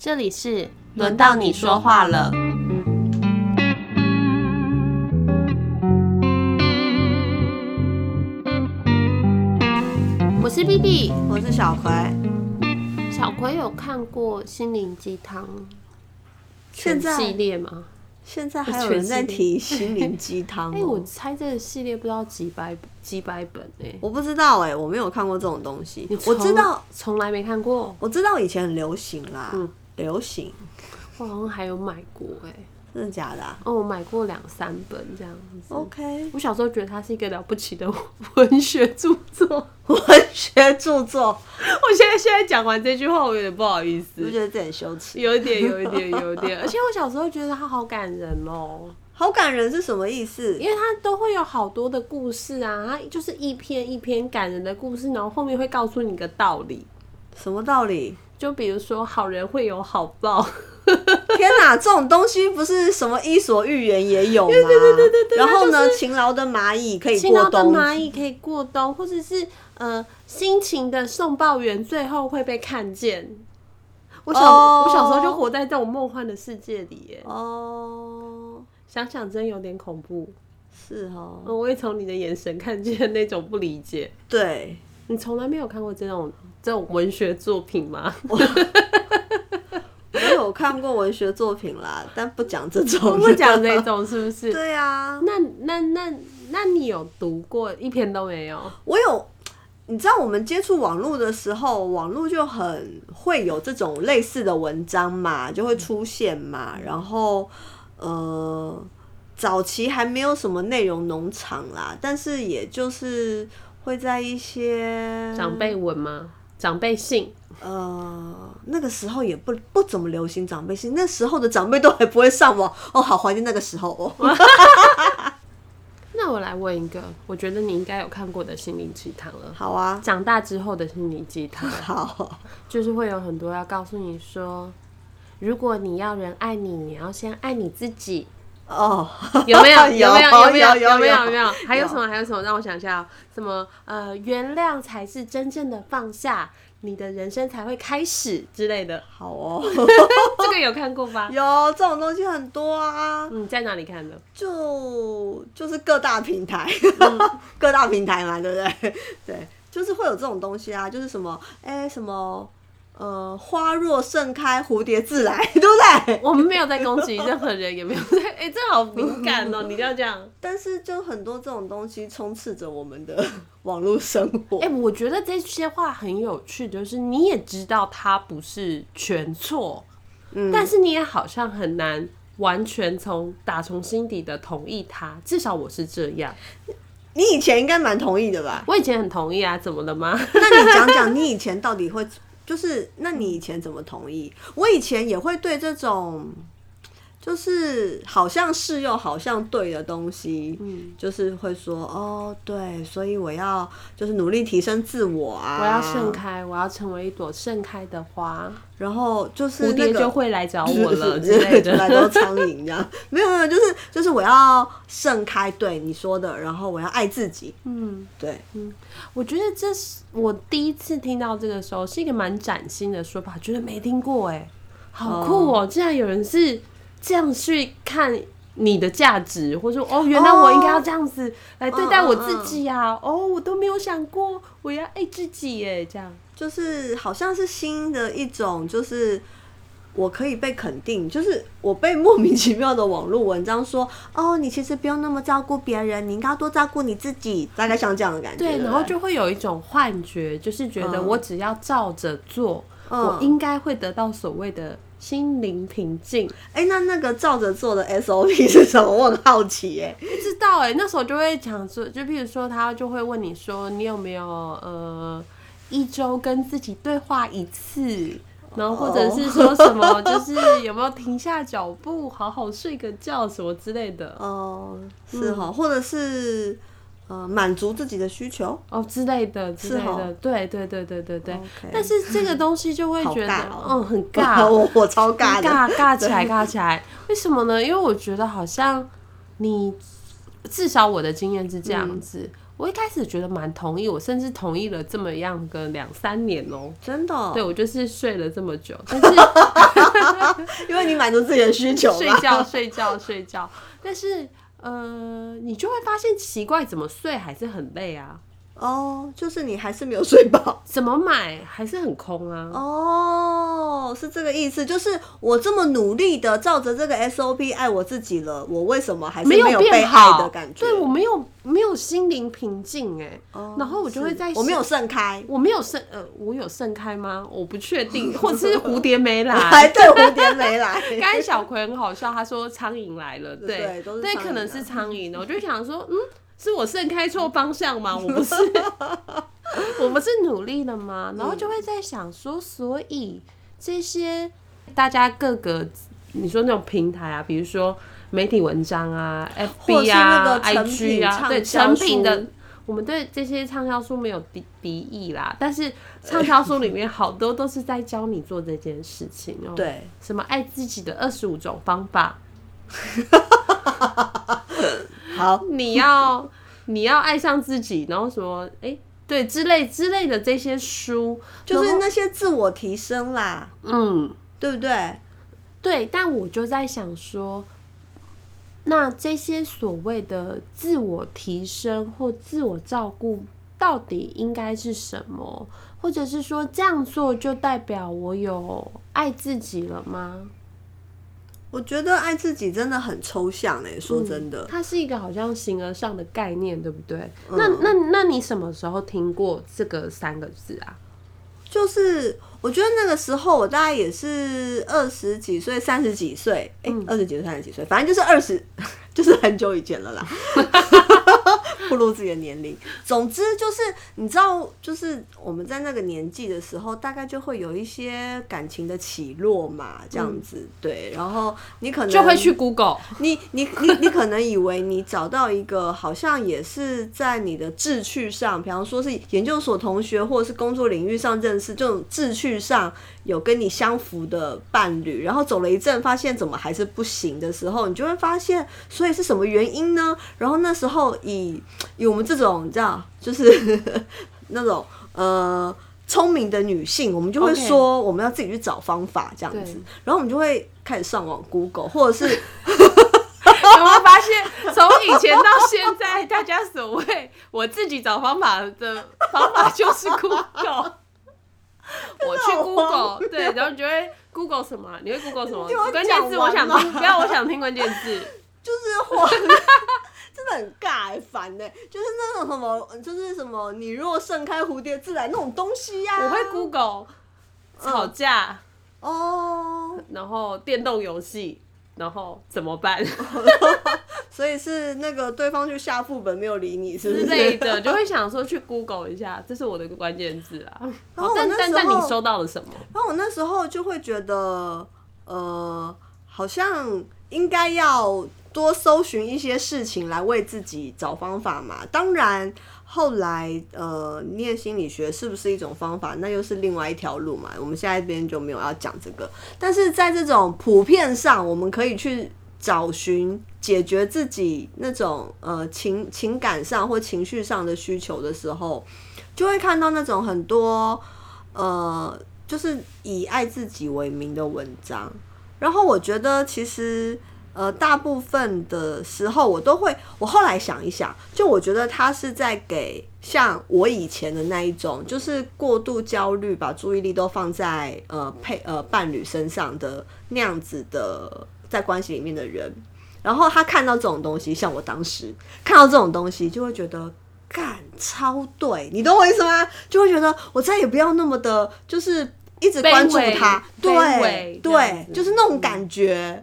这里是轮到你说话了。我是 B B，我是小葵。小葵有看过心灵鸡汤现在系列吗？现在还有人在提心灵鸡汤、哎、哦我猜这个系列不知道几百几百本哎、我不知道哎、我没有看过这种东西。我知道，从来没看过，我知道以前很流行啦，嗯流行，我好像还有买过哎、真的假的、啊、哦，我买过两三本这样子。？OK，我小时候觉得它是一个了不起的 文学著作。文学著作，我现在现在讲完这句话，我有点不好意思，我就觉得这很羞耻。有一点，有一点，有一点。而且我小时候觉得它好感人哦，好感人是什么意思？因为它都会有好多的故事啊，它就是一篇一篇感人的故事，然后后面会告诉你一个道理，什么道理？就比如说好人会有好报，天哪，这种东西不是什么伊索寓言也有吗？对对对对对然后呢，勤劳的蚂蚁可以勤劳的。蚂蚁可以过冬，或者是呃辛勤的送报员最后会被看见。我小、哦我小时候就活在这种梦幻的世界里耶，哦，想想真有点恐怖。是哦，嗯我也从你的眼神看见那种不理解。对，你从来没有看过这种这种文学作品吗？我有看过文学作品啦，但不讲这种。不讲这 种是不是？对啊，那那那那你有读过一篇都没有？我有，你知道我们接触网络的时候，网络就很会有这种类似的文章嘛，就会出现嘛。然后呃，早期还没有什么内容农场啦，但是也就是会在一些长辈文吗？长辈信？呃，那个时候也不不怎么流行长辈信，那时候的长辈都还不会上网哦，好怀念那个时候哦。那我来问一个，我觉得你应该有看过的心灵鸡汤了。好啊，长大之后的心灵鸡汤，好，就是会有很多要告诉你说，如果你要人爱你，你要先爱你自己。哦，有没有？有没有？有没有？有有没有？有没有？还有什么？还有什么？让我想一下哦，什么？呃，原谅才是真正的放下，你的人生才会开始之类的。好哦，这个有看过吧？有这种东西很多啊，你在哪里看的？就就是各大平台，嗯 各大平台嘛，对不对？对，就是会有这种东西啊，就是什么，哎、什么。呃，花若盛开，蝴蝶自来，对不对？我们没有在攻击任何人，也没有在…… 哎、这好敏感哦！你要这样。但是就很多这种东西充斥着我们的网络生活。哎、我觉得这些话很有趣，就是你也知道它不是全错，嗯但是你也好像很难完全从打从心底的同意它。至少我是这样，你以前应该蛮同意的吧？我以前很同意啊，怎么了吗？那你讲讲你以前到底会，就是那你以前怎么同意？我以前也会对这种。就是好像是又好像对的东西，嗯，就是会说哦，对，所以我要就是努力提升自我啊，我要盛开，我要成为一朵盛开的花，然后就是蝴蝶那个就会来找我了 之类的。来的。都苍蝇这样，没有没有，就是就是我要盛开，对你说的，然后我要爱自己，嗯，对，嗯。我觉得这是我第一次听到这个时候，是一个蛮崭新的说法，觉得没听过哎，好酷哦！竟然有人是这样去看你的价值，或者说哦，原来我应该要这样子来对待我自己啊！哦，我都没有想过我要爱自己耶，这样。就是好像是新的一种，就是我可以被肯定，就是我被莫名其妙的网络文章说，哦，你其实不用那么照顾别人，你应该要多照顾你自己，大概像这样的感觉。对，然后就会有一种幻觉，就是觉得嗯我只要照着做，嗯我应该会得到所谓的心灵平静。哎、那那个照着做的 SOP 是什么？我很好奇、哎，不知道哎、那时候就会讲说，就譬如说，他就会问你说，你有没有呃一周跟自己对话一次，然后或者是说什么，就是有没有停下脚步，好好睡个觉什么之类的。哦、是嗯。哈，或者是呃满足自己的需求，哦之类的之类的，对对对对对对。但是这个东西就会 觉得，哦嗯，很 尬，我我超尬尬尬 起来，尬起来。为什么呢？因为我觉得好像你，至少我的经验是这样子。我一开始觉得蛮同意，我甚至同意了这么样个两三年哦、真的哦、对我就是睡了这么久，但是因为你满足自己的需求睡嘛。觉睡觉睡觉，但是呃，你就会发现奇怪，怎么睡还是很累啊？哦，就是你还是没有睡饱。怎么买还是很空啊？哦，是这个意思，就是我这么努力的照着这个 SOP 爱我自己了，我为什么还是没有被爱的感觉？对我没有没有心灵平静哎、然后我就会在是我没有盛开，我没有盛呃，我有盛开吗？我不确定，或者是蝴蝶没来。还对蝴蝶没来。刚才小葵很好笑，他说苍蝇来了，对对对，可能是苍蝇的。我就想说，嗯，是我盛开错方向吗？我不是，我不是努力了吗？然后就会在想说，所以这些大家各个你说那种平台啊，比如说媒体文章啊、FB 啊、IG 啊，对成品的。我们对这些畅销书没有敌敌意啦，但是畅销书里面好多都是在教你做这件事情哦、对，什么爱自己的二十五种方法，好，你要你要爱上自己，然后什么哎、诶对之类之类的这些书，就是那些自我提升啦，嗯对不对？对，但我就在想说，那这些所谓的自我提升或自我照顾，到底应该是什么？或者是说这样做就代表我有爱自己了吗？我觉得爱自己真的很抽象诶、说真的，它是一个好像形而上的概念，对不对？那那那你什么时候听过这个三个字啊？就是我觉得那个时候我大概也是二十几岁、三十几岁，哎、二十几岁、三十几岁，反正就是二十，就是很久以前了啦。不露自己的年龄，总之就是你知道，就是我们在那个年纪的时候，大概就会有一些感情的起落嘛，这样子、对。然后你可能就会去 Google，你你你你可能以为你找到一个好像也是在你的志趣上，比方说是研究所同学或者是工作领域上认识，这种志趣上有跟你相符的伴侣，然后走了一阵，发现怎么还是不行的时候，你就会发现，所以是什么原因呢？然后那时候以以我们这种你知道，就是 那种呃。聪明的女性，我们就会说我们要自己去找方法这样子对，然后我们就会开始上网 Google，或者是 有没有发现，从以前到现在，大家所谓我自己找方法的方法就是 Google。我去 Google，对，然后你就会 Google 什么？你会 Google 什么？关键字我想听，不要我想听关键字。就是我真的很尬欸烦呢，就是那种什么，就是什么，你若盛开，蝴蝶自来那种东西呀、我会 Google 吵架，哦，然后电动游戏，然后怎么办 所以是那个对方去下副本没有理你，是不之是？类的，就会想说去 Google 一下，这是我的关键字啊。然后我但那时候但但你收到了什么？然后我那时候就会觉得，呃，好像应该要多搜寻一些事情来为自己找方法嘛。当然，后来呃，念心理学是不是一种方法，那又是另外一条路嘛。我们下一边就没有要讲这个，但是在这种普遍上，我们可以去。找寻解决自己那种呃情情感上或情绪上的需求的时候，就会看到那种很多呃，就是以爱自己为名的文章。然后我觉得其实呃，大部分的时候我都会，我后来想一想，就我觉得他是在给像我以前的那一种，就是过度焦虑，把注意力都放在呃配呃伴侣身上的那样子的在关系里面的人。然后他看到这种东西，像我当时看到这种东西，就会觉得干超对，你懂我意思吗？就会觉得我再也不要那么的，就是一直关注他，对对，就是那种感觉。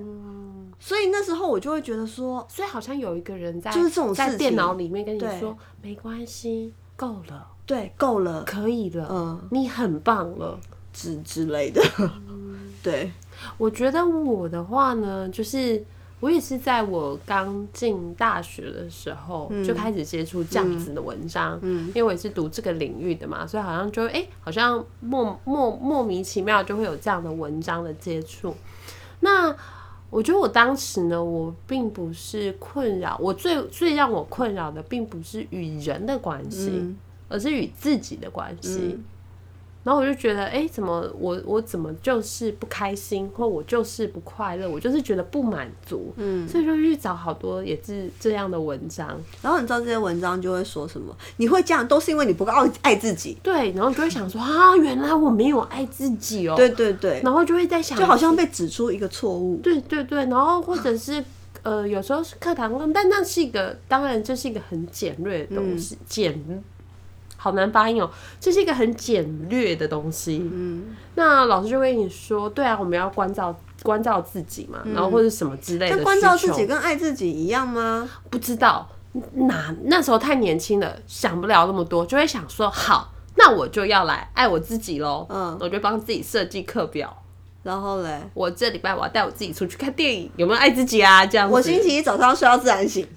所以那时候我就会觉得说，所以好像有一个人在就是这种事情在电脑里面跟你说，没关系，够了，对，够了，可以了，嗯，你很棒了。之之类的，对，我觉得我的话呢，就是我也是在我刚进大学的时候、就开始接触这样子的文章，嗯因为我也是读这个领域的嘛，所以好像就哎、诶好像莫莫莫名其妙就会有这样的文章的接触。那我觉得我当时呢，我并不是困扰，我最最让我困扰的，并不是与人的关系，嗯而是与自己的关系。嗯然后我就觉得，哎、怎么我我怎么就是不开心，或我就是不快乐，我就是觉得不满足，嗯，所以就去找好多也是这样的文章，然后你知道这些文章就会说什么？你会这样都是因为你不够爱爱自己。对，然后就会想说啊，原来我没有爱自己哦、对对对，然后就会在想，就好像被指出一个错误。对对对，然后或者是呃，有时候是课堂上，但那是一个，当然这是一个很简略的东西，简、好难发音哦，这是一个很简略的东西。嗯，那老师就会跟你说，对啊，我们要关照关照自己嘛，然后或者什么之类的但关照自己跟爱自己一样吗？不知道那那时候太年轻了，想不了那么多，就会想说好。那我就要来爱我自己喽，嗯我就帮自己设计课表。然后嘞，我这礼拜我要带我自己出去看电影，有没有爱自己啊？这样子。我星期一早上睡到自然醒。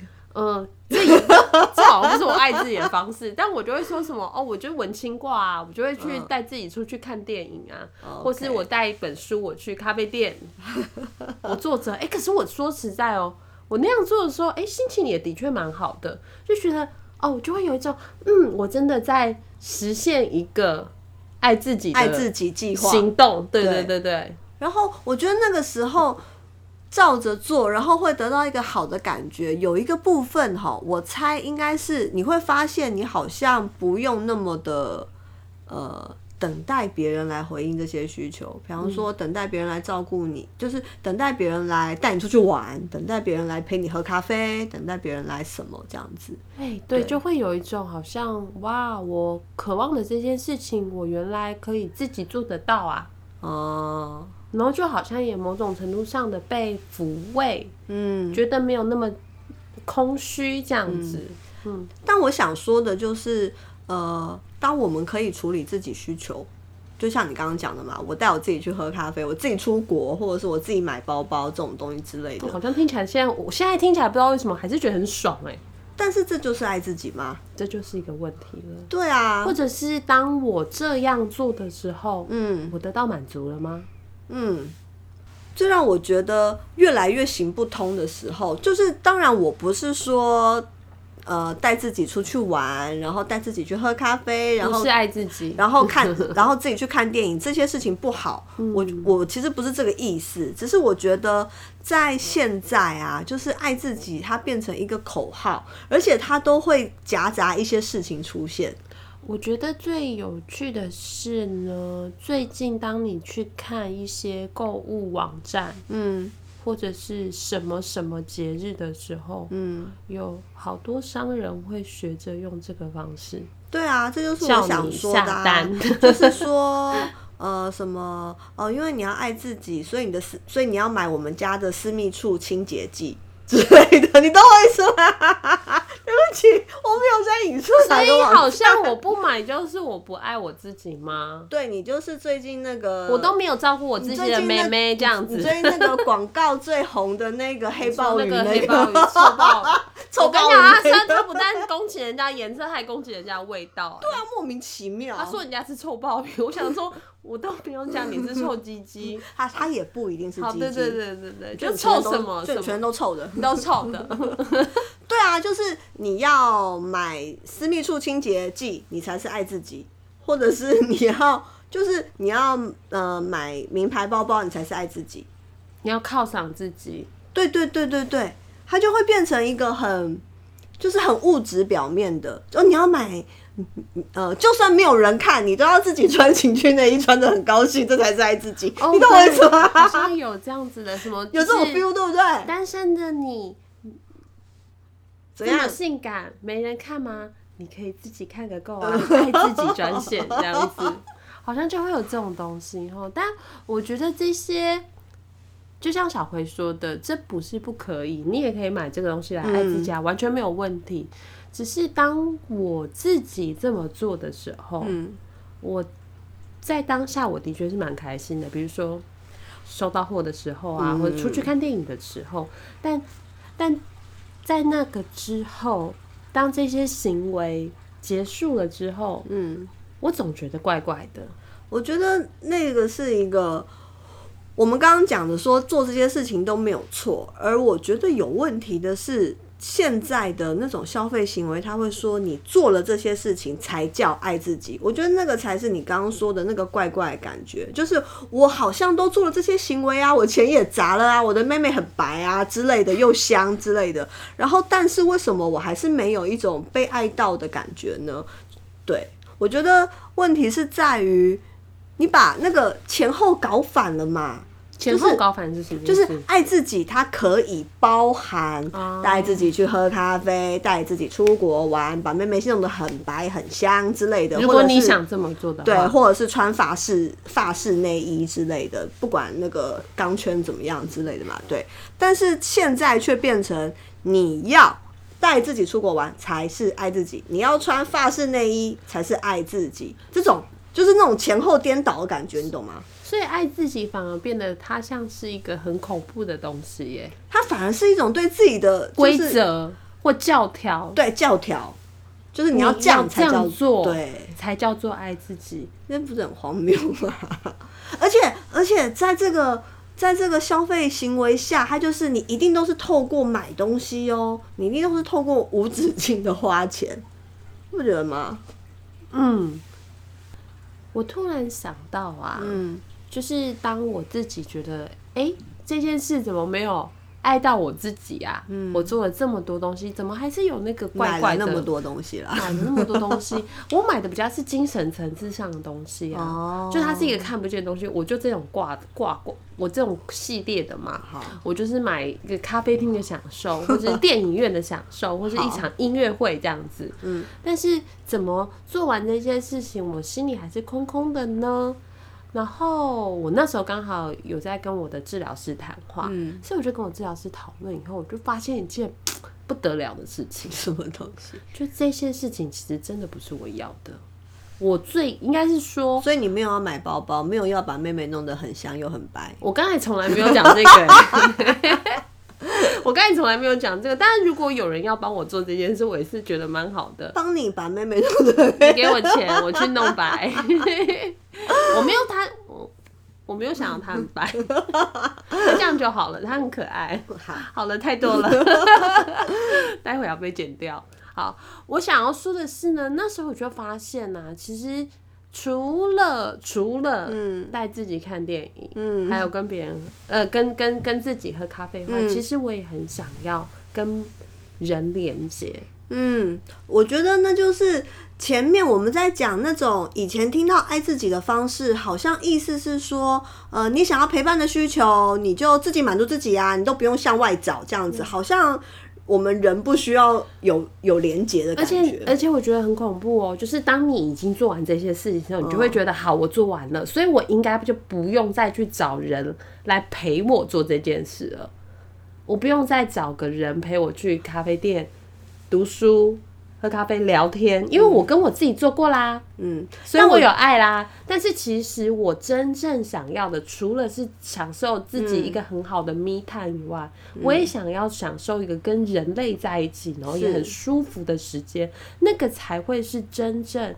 嗯，这也这好像不是我爱自己的方式，但我就会说什么 哦，我就文青挂啊，我就会去带自己出去看电影啊，哦或是我带一本书我去咖啡店，我坐着，哎、可是我说实在哦，我那样做的时候，哎、心情也的确蛮好的，就觉得哦，我就会有一种嗯，我真的在实现一个爱自己的爱自己计划。行动，对对对。对对，然后我觉得那个时候照着做，然后会得到一个好的感觉。有一个部分哈，我猜应该是你会发现，你好像不用那么的呃。等待别人来回应这些需求，比方说等待别人来照顾你，就是等待别人来带你出去玩，等待别人来陪你喝咖啡，等待别人来什么这样子。哎，对，就会有一种好像哇，我渴望的这件事情，我原来可以自己做得到啊，哦、然后就好像也某种程度上的被抚慰，嗯，觉得没有那么空虚这样子。嗯，但我想说的就是，呃，当我们可以处理自己需求，就像你刚刚讲的嘛，我带我自己去喝咖啡，我自己出国，或者是我自己买包包这种东西之类的。好像听起来现在，我现在听起来不知道为什么还是觉得很爽哎、但是这就是爱自己吗？这就是一个问题了。对啊或，者是当我这样做的时候，嗯我得到满足了吗？嗯。最让我觉得越来越行不通的时候，就是当然我不是说，呃，带自己出去玩，然后带自己去喝咖啡，然后是爱自己，然后看，然后自己去看电影，这些事情不好。我我其实不是这个意思，只是我觉得在现在啊，就是爱自己，它变成一个口号，而且它都会夹杂一些事情出现。我觉得最有趣的是呢，最近当你去看一些购物网站，嗯或者是什么什么节日的时候，嗯，有好多商人会学着用这个方式对啊，这就是我想说的、单。就是说。呃，什么？哦，因为你要爱自己，所以你的私，所以你要买我们家的私密处清洁剂之类的，你懂我意思吗？对不起，我没有在引述所以好像我不买就是我不爱我自己吗？对你就是最近那个，我都没有照顾我自己的妹妹这样子。你最近那个广告最红的那个黑鲍那鱼，个黑鲍鱼、臭鲍鱼，臭我跟你鲍鱼讲，他那个他他不但攻击人家颜色，还攻击人家味道、对啊，莫名其妙。他说人家是臭鲍鱼，我想说，我都不用讲你是臭鸡鸡。他他也不一定是，鸡鸡，对对对对对，就就臭什么什就全都臭的。都臭的。对啊，就是你要买私密处清洁剂，你才是爱自己，或者是你要就是你要呃买名牌包包，你才是爱自己。你要犒赏自己，对对对对对，它就会变成一个很就是很物质表面的，就你要买。呃，就算没有人看，你都要自己穿情趣内衣，穿的很高兴，这才是爱自己。哦你懂我意思吗？好像有这样子的什么，有这种 feel，对不对？单身的你怎样？性感，没人看吗？你可以自己看个够啊，爱自己专线这样子，好像就会有这种东西哈。但我觉得这些，就像小葵说的，这不是不可以，你也可以买这个东西来爱自己啊，完全没有问题。只是当我自己这么做的时候，嗯。我在当下我的确是蛮开心的，比如说收到货的时候啊，嗯。或者出去看电影的时候，但但在那个之后，当这些行为结束了之后，嗯，我总觉得怪怪的。我觉得那个是一个我们刚刚讲的说做这些事情都没有错，而我觉得有问题的是，现在的那种消费行为，他会说你做了这些事情才叫爱自己。我觉得那个才是你刚刚说的那个怪怪的感觉，就是我好像都做了这些行为啊，我钱也砸了啊，我的妹妹很白啊之类的，又香之类的。然后，但是为什么我还是没有一种被爱到的感觉呢？对我觉得问题是在于你把那个前后搞反了嘛。前后高反是什么意思？就是爱自己，它可以包含带自己去喝咖啡，带自己出国玩，把妹妹弄得很白很香之类的。如果你想这么做的话，对，或者是穿法式法式内衣之类的，不管那个钢圈怎么样之类的嘛，对。但是现在却变成你要带自己出国玩才是爱自己，你要穿法式内衣才是爱自己，这种就是那种前后颠倒的感觉，你懂吗？所以爱自己反而变得它像是一个很恐怖的东西耶，它反而是一种对自己的规则或教条，对教条，就是你要这样才叫做对，才叫做爱自己，那不是很荒谬吗？而且而且在这个在这个消费行为下，它就是你一定都是透过买东西哦，你一定都是透过无止境的花钱，不觉得吗？嗯，我突然想到啊，嗯。就是当我自己觉得，哎，这件事怎么没有爱到我自己啊？嗯，我做了这么多东西，怎么还是有那个怪怪的那么多东西啦？买了那么多东西，我买的比较是精神层次上的东西啊。哦，就它是一个看不见的东西，我就这种挂挂挂，我这种系列的嘛。好，我就是买一个咖啡厅的享受，或者电影院的享受，或是一场音乐会这样子。嗯，但是怎么做完这件事情，我心里还是空空的呢？然后我那时候刚好有在跟我的治疗师谈话，所以我就跟我治疗师讨论以后，我就发现一件不得了的事情，什么东西？就这些事情其实真的不是我要的。我最应该是说，所以你没有要买包包，没有要把妹妹弄得很香又很白。我刚才从来没有讲这个，我刚才从来没有讲这个。但是如果有人要帮我做这件事，我也是觉得蛮好的。帮你把妹妹弄得，你给我钱，我去弄白。我没有他，我我没有想要他很白，这样就好了。他很可爱，好了太多了，待会要被剪掉。好，我想要说的是呢，那时候我就发现呢，其实除了除了带自己看电影，嗯，还有跟别人呃跟跟跟自己喝咖啡外，其实我也很想要跟人连接。嗯，我觉得那就是前面我们在讲那种以前听到爱自己的方式，好像意思是说，呃，你想要陪伴的需求，你就自己满足自己啊，你都不用向外找这样子，好像我们人不需要有有连接的感觉。而且而且我觉得很恐怖哦，就是当你已经做完这些事情之后，你就会觉得好，我做完了，所以我应该就不用再去找人来陪我做这件事了，我不用再找个人陪我去咖啡店。读书、喝咖啡、聊天，因为我跟我自己做过啦，嗯，所以我有爱啦。但是其实我真正想要的，除了是享受自己一个很好的 me time 以外，我也想要享受一个跟人类在一起，然后也很舒服的时间，那个才会是真正，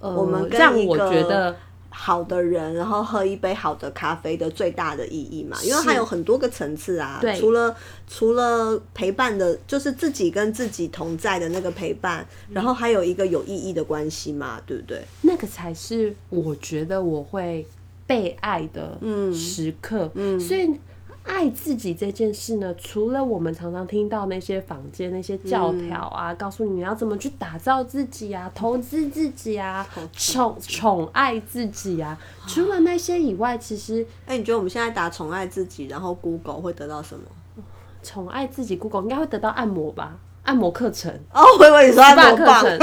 呃，我们让我觉得。好的人，然后喝一杯好的咖啡的最大的意义嘛，因为它有很多个层次啊。对，除了除了陪伴的，就是自己跟自己同在的那个陪伴，然后还有一个有意义的关系嘛，对不对？那个才是我觉得我会被爱的时刻。嗯，所以。爱自己这件事呢，除了我们常常听到那些坊间那些教条啊，告诉你你要怎么去打造自己啊，投资自己啊，宠宠爱自己啊，除了那些以外，其实，哎，你觉得我们现在打宠爱自己，然后 Google 会得到什么？宠爱自己，Google 应该会得到按摩吧？按摩课程哦，我以为你说按摩课程。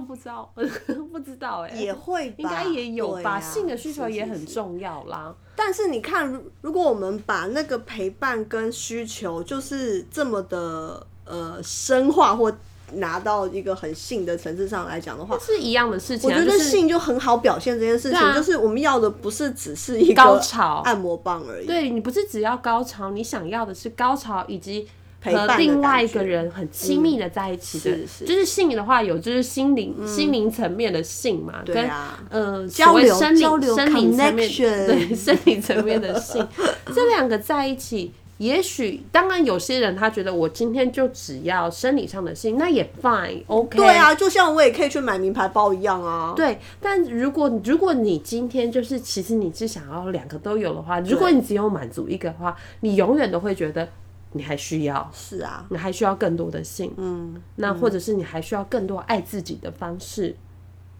不知道，不知道哎，也会，应该也有吧。性的需求也很重要啦。但是你看，如果我们把那个陪伴跟需求，就是这么的呃深化或拿到一个很性的层次上来讲的话，是一样的事情。我觉得性就很好表现这件事情，就是我们要的不是只是一个高潮按摩棒而已。对你不是只要高潮，你想要的是高潮以及。和另外一个人很亲密的在一起的，就是性的话有就是心灵心灵层面的性嘛，跟呃交生理交流生理层面对 生理层面的性，这两个在一起也许当然有些人他觉得我今天就只要生理上的性，那也 fine，OK。对啊，就像我也可以去买名牌包一样啊。对，但如果如果你今天就是其实你是想要两个都有的话，如果你只有满足一个的话，你永远都会觉得你还需要，是啊，你还需要更多的性，嗯，那或者是你还需要更多爱自己的方式，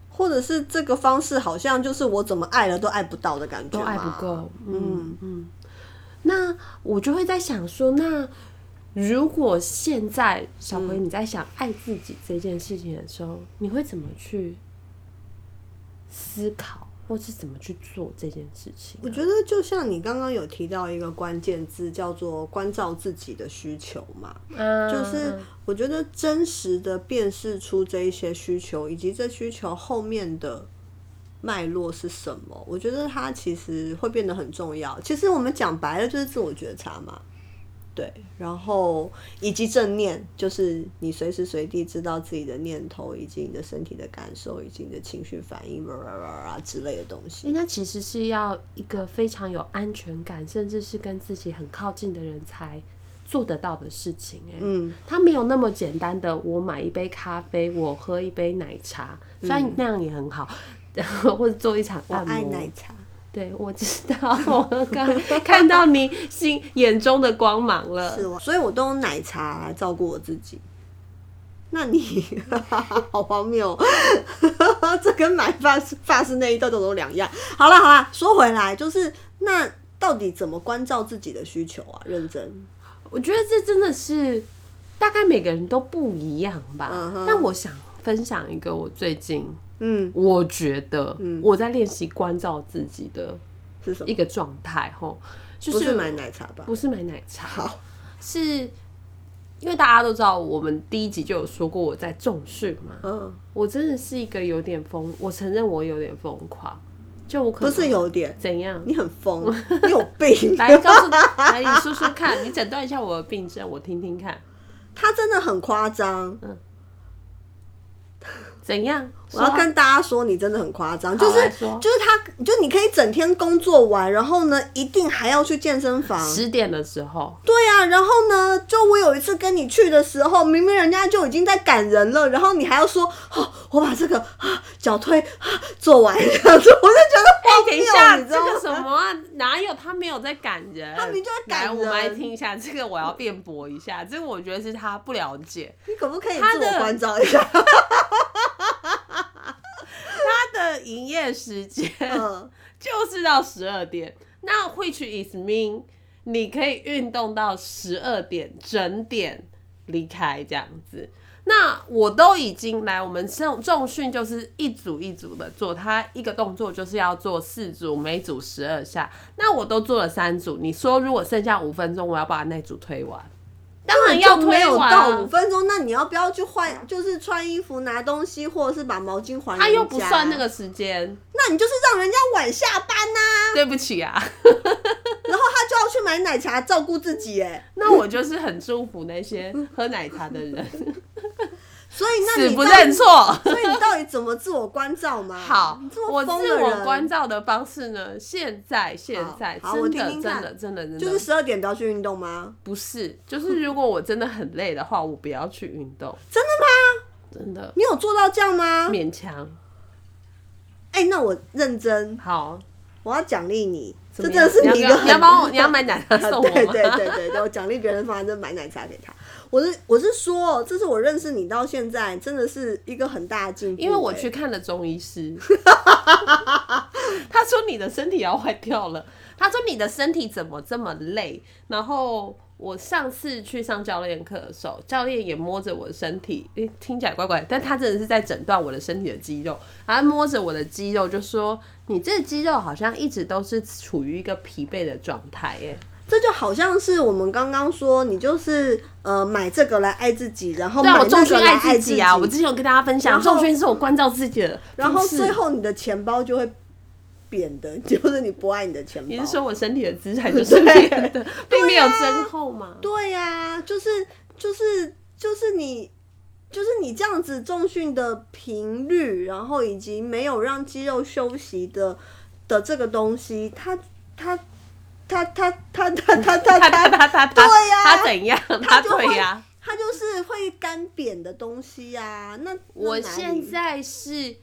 或者是这个方式好像就是我怎么爱了都爱不到的感觉，都爱不够，嗯嗯。那我就会在想说，那如果现在小葵你在想爱自己这件事情的时候，你会怎么去思考，或是怎么去做这件事情？我觉得就像你刚刚有提到一个关键字，叫做关照自己的需求嘛。嗯，就是我觉得真实的辨识出这一些需求，以及这需求后面的。脉络是什么？我觉得它其实会变得很重要。其实我们讲白了就是自我觉察嘛，对。然后以及正念，就是你随时随地知道自己的念头，以及你的身体的感受，以及你的情绪反应，啊之类的东西。那其实是要一个非常有安全感，甚至是跟自己很靠近的人才做得到的事情。哎，嗯，它没有那么简单的，我买一杯咖啡，我喝一杯奶茶，虽然那样也很好。或者做一场按摩。奶茶。对，我知道，我刚看到你心眼中的光芒了。是，所以我都用奶茶来照顾我自己。那你 好荒谬，这跟买发发饰那一道都都两样。好了好了，说回来，就是那到底怎么关照自己的需求啊？认真，我觉得这真的是大概每个人都不一样吧。但我想分享一个我最近。嗯，我觉得我在练习关照自己的是什么一个状态？吼，就是买奶茶吧？不是买奶茶，是因为大家都知道，我们第一集就有说过我在重训嘛。嗯，我真的是一个有点疯，我承认我有点疯狂。就我可不是有点怎样？你很疯，你有病！来告诉来，你说说看，你诊断一下我的病症，我听听看。他真的很夸张。嗯。怎样？我要跟大家说，你真的很夸张，就是就是他，就你可以整天工作完，然后呢，一定还要去健身房。十点的时候。对啊，然后呢，就我有一次跟你去的时候，明明人家就已经在赶人了，然后你还要说，哦，我把这个啊脚推啊做完，这样子，我就觉得哎，等一下，这个什么啊？哪有 他没有在赶人？他明就在赶人。我们来听一下，这个我要辩驳一下，这个我觉得是他不了解。你可不可以自我关照一下？营业时间 就是到十二点，那 which is mean 你可以运动到十二点整点离开这样子。那我都已经来，我们重重训就是一组一组的做，他一个动作就是要做四组，每组十二下。那我都做了三组，你说如果剩下五分钟，我要把那组推完。当然要没有到五分钟，那你要不要去换？就是穿衣服、拿东西，或者是把毛巾还？他又不算那个时间，那你就是让人家晚下班呐。对不起啊，然后他就要去买奶茶照顾自己，哎，那我就是很祝福那些喝奶茶的人。所以，那你不认错。所以你到底怎么自我关照嘛？好，我自我关照的方式呢？现在，现在，真的，真的，真的，真的，就是十二点不要去运动吗？不是，就是如果我真的很累的话，我不要去运动。真的吗？真的。你有做到这样吗？勉强。哎，那我认真。好，我要奖励你。这真的是你要，你要帮我，你要买奶茶 送我对对对对对，我奖励别人方式，买奶茶给他。我是我是说，这是我认识你到现在，真的是一个很大的进步。因为我去看了中医师，他说你的身体要坏掉了，他说你的身体怎么这么累？然后我上次去上教练课的时候，教练也摸着我的身体，诶，听起来怪怪，但他真的是在诊断我的身体的肌肉，他摸着我的肌肉就说。你这肌肉好像一直都是处于一个疲惫的状态，耶。这就好像是我们刚刚说，你就是呃买这个来爱自己，然后对我重训爱自己啊！我之前有跟大家分享，重训是我关照自己的，然后最后你的钱包就会扁的，就是你不爱你的钱包。你是说我身体的资产就是扁的，并没有增厚吗？对呀，就是就是就是你。就是你这样子重训的频率，然后以及没有让肌肉休息的的这个东西，它它他他他他他他他他他他对呀他怎样？他就会对呀。它就是会干扁的东西呀、那那我现在是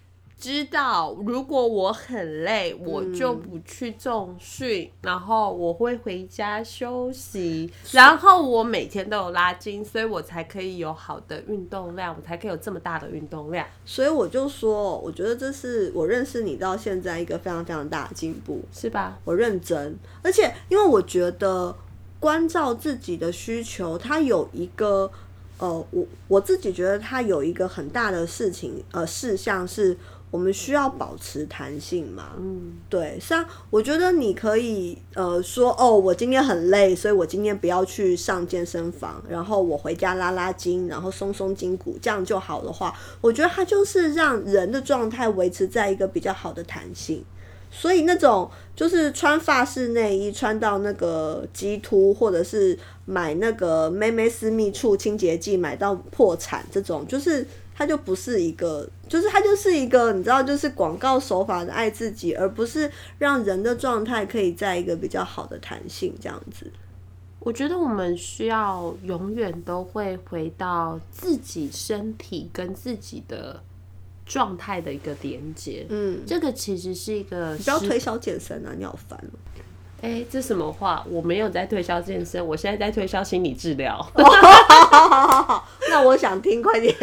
知道，如果我很累，我嗯就不去重训，然后我会回家休息，然后我每天都有拉筋，所以我才可以有好的运动量，我才可以有这么大的运动量，所以我就说，我觉得这是我认识你到现在一个非常非常大的进步。是吧？我认真，而且因为我觉得关照自己的需求，它有一个呃，我我自己觉得它有一个很大的事情呃事项是。我们需要保持弹性嘛？嗯，对，像我觉得你可以呃说哦，我今天很累，所以我今天不要去上健身房，然后我回家拉拉筋，然后松松筋骨，这样就好的话，我觉得它就是让人的状态维持在一个比较好的弹性。所以那种就是穿发式内衣穿到那个鸡突，或者是买那个妹妹私密处清洁剂买到破产这种，就是它就不是一个，就是它就是一个你知道，就是广告手法的爱自己，而不是让人的状态可以在一个比较好的弹性这样子。我觉得我们需要永远都会回到自己身体跟自己的状态的一个连接。嗯，这个其实是一个你不要推销健身啊，你好烦哦、哎、这什么话？我没有在推销健身，我现在在推销心理治疗。好好好那我想听，快点。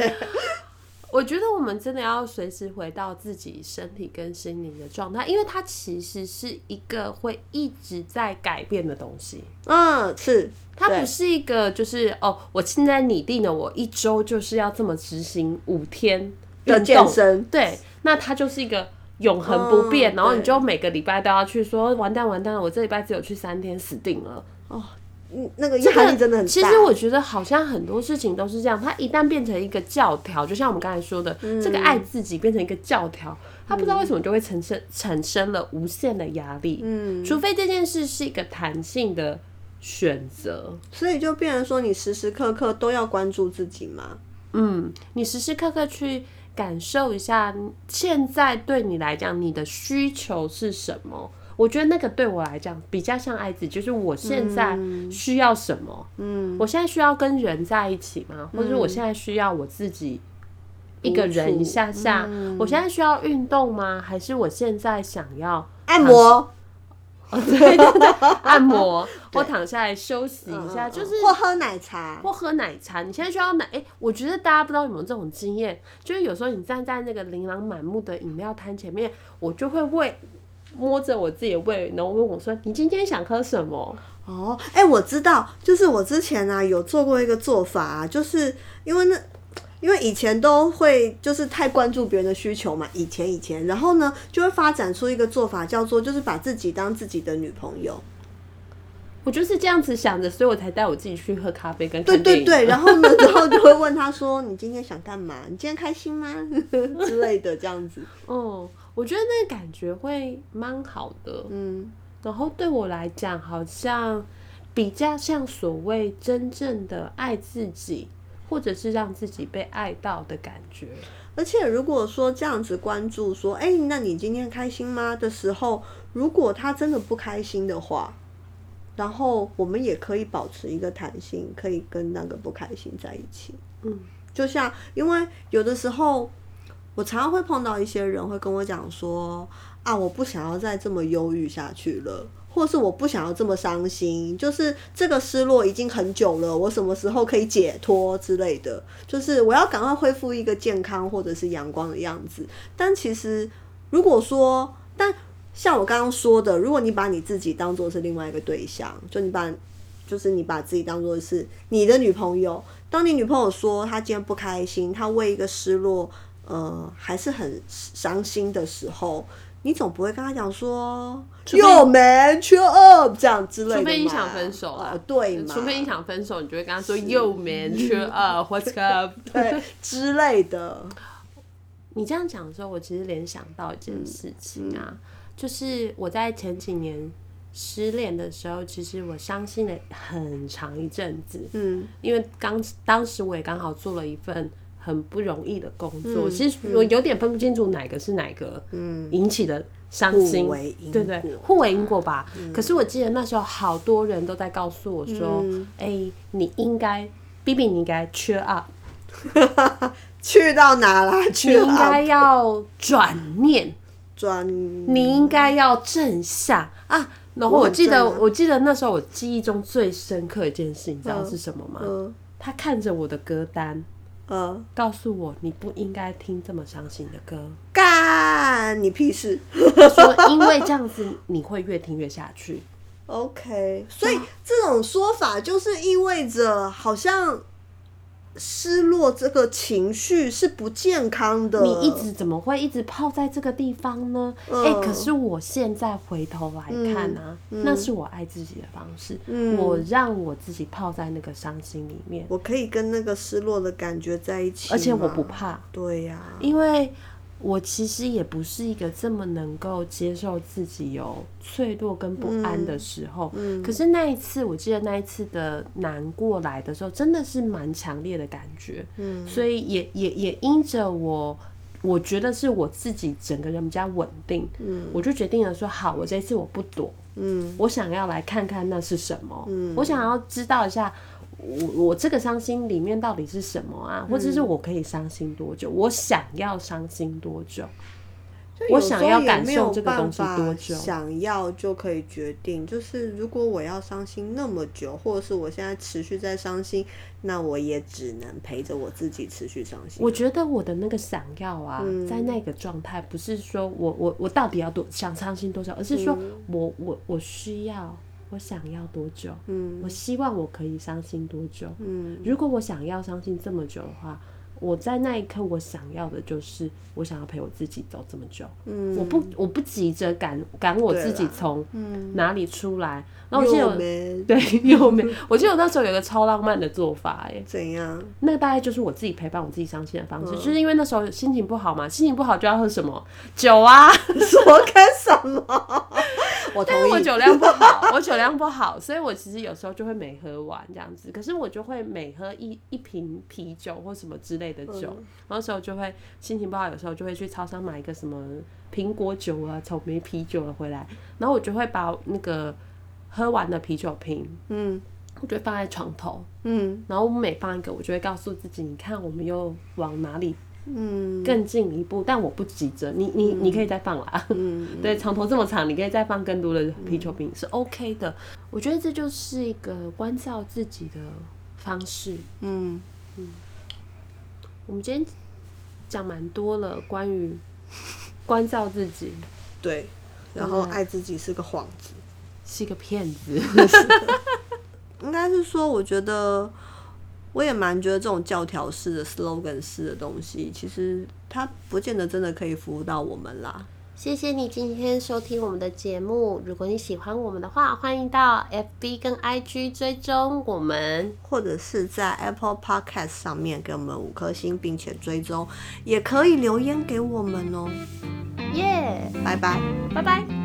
我觉得我们真的要随时回到自己身体跟心灵的状态，因为它其实是一个会一直在改变的东西。嗯，是，它不是一个就是哦，我现在拟定了我一周就是要这么执行五天的健身对，那它就是一个永恒不变，嗯然后你就每个礼拜都要去说完蛋完蛋了，我这礼拜只有去三天，死定了。嗯，那个压力真的很大。其实我觉得好像很多事情都是这样，它一旦变成一个教条，就像我们刚才说的，嗯这个爱自己变成一个教条，它不知道为什么就会产生产生了无限的压力。嗯，除非这件事是一个弹性的选择，所以就变成说，你时时刻刻都要关注自己嘛。嗯，你时时刻刻去感受一下，现在对你来讲，你的需求是什么？我觉得那个对我来讲比较像爱自己，就是我现在需要什么。嗯，我现在需要跟人在一起吗？或者是我现在需要我自己一个人一下下？嗯我现在需要运动吗？还是我现在想要按摩，哦，对对对，按摩或躺下来休息一下，嗯就是或喝奶茶。或喝奶茶。你现在需要奶？哎、我觉得大家不知道有没有这种经验，就是有时候你站在那个琳琅满目的饮料摊前面，我就会喂摸着我自己的胃，然后问我说：“你今天想喝什么哦，哎、我知道，就是我之前啊有做过一个做法、啊，就是因为那。因为以前都会就是太关注别人的需求嘛，以前以前，然后呢就会发展出一个做法，叫做就是把自己当自己的女朋友。？”我就是这样子想着，所以我才带我自己去喝咖啡跟对。对对，然后呢，然后就会问他说：“你今天想干嘛？你今天开心吗？” 之类的这样子。嗯，我觉得那个感觉会蛮好的。嗯，然后对我来讲，好像比较像所谓真正的爱自己，或者是让自己被爱到的感觉。而且如果说这样子关注说：“哎、那你今天开心吗？”的时候，如果他真的不开心的话，然后我们也可以保持一个弹性，可以跟那个不开心在一起。嗯，就像因为有的时候，我常常会碰到一些人会跟我讲说：“啊，我不想要再这么忧郁下去了。”或是我不想要这么伤心，就是这个失落已经很久了，我什么时候可以解脱之类的？就是我要赶快恢复一个健康或者是阳光的样子。但其实如果说，但像我刚刚说的，如果你把你自己当做是另外一个对象，就你把就是你把自己当做是你的女朋友，当你女朋友说她今天不开心，她为一个失落，呃，还是很伤心的时候，你总不会跟他讲说非，Yo man cheer up 这样之类的，除非你想分手啦哦，对嘛，除非你想分手，你就会跟他说 “Yo man, cheer up, what's up？” 对之类的，你这样讲的时候，我其实联想到一件事情啊，就是我在前几年失恋的时候，其实我伤心了很长一阵子，嗯。因为刚当时我也刚好做了一份很不容易的工作，嗯其实我有点分不清楚哪个是哪个嗯。引起的伤心对不，对对，互为因果吧。可是我记得那时候好多人都在告诉我说，嗯。哎、你应该，B B 你应该 cheer up，去到哪啦？你去应该要转念，转，你应该要正向啊。然后我记得，我记得那时候我记忆中最深刻一件事，你知道是什么吗？嗯。他看着我的歌单，嗯，告诉我你不应该听这么伤心的歌。干你屁事他说，因为这样子你会越听越下去。OK，所以这种说法就是意味着好像失落这个情绪是不健康的。你一直怎么会一直泡在这个地方呢？哎、嗯可是我现在回头来看啊，那是我爱自己的方式。嗯我让我自己泡在那个伤心里面，我可以跟那个失落的感觉在一起，而且我不。怕，对呀、因为我其实也不是一个这么能够接受自己有脆弱跟不安的时候。嗯可是那一次，我记得那一次的难过来的时候，真的是蛮强烈的感觉。嗯所以也也也因着我，我觉得是我自己整个人比较稳定，嗯我就决定了说，好，我这一次我不躲，嗯我想要来看看那是什么，嗯我想要知道一下。我我这个伤心里面到底是什么啊？或嗯者是我可以伤心多久？我想要伤心多久？我想要感受这个东西多久想要就可以决定。就是如果我要伤心那么久，或者是我现在持续在伤心，那我也只能陪着我自己持续伤心。我觉得我的那个想要啊，嗯在那个状态，不是说我我我到底要多想伤心多久，而是说我我我需要，我想要多久，嗯我希望我可以伤心多久。嗯如果我想要伤心这么久的话，我在那一刻我想要的就是我想要陪我自己走这么久。嗯，我不我不急着赶赶我自己从嗯，哪里出来。然后我记得又有对 有没？我记得我那时候有个超浪漫的做法、哎，怎样？那个大概就是我自己陪伴我自己伤心的方式，嗯就是因为那时候心情不好嘛，心情不好就要喝什么酒啊，什么干什么？我但是同意。我酒量不好，我酒量不好，所以我其实有时候就会没喝完这样子，可是我就会每喝一一瓶啤酒或什么之类的酒，嗯。然后那时候就会心情不好，有时候就会去超商买一个什么苹果酒啊、草莓啤酒了回来，然后我就会把那个喝完的啤酒瓶，嗯。我就会放在床头，嗯。然后我每放一个，我就会告诉自己，你看我们又往哪里嗯更进一步，但我不急着，你你你可以再放啦。嗯，对，床头这么长，你可以再放更多的啤酒瓶、是 OK 的。我觉得这就是一个关照自己的方式。嗯我们今天讲蛮多了，关于 关照自己对。然后爱自己是个幌子。是一个骗子。应该是说，我觉得我也蛮觉得这种教条式的 slogan 式的东西，其实它不见得真的可以服务到我们啦。谢谢你今天收听我们的节目。如果你喜欢我们的话，欢迎到 FB 跟 IG 追踪我们。或者是在 Apple Podcast 上面给我们五颗星，并且追踪，也可以留言给我们哦。耶、拜拜。拜拜。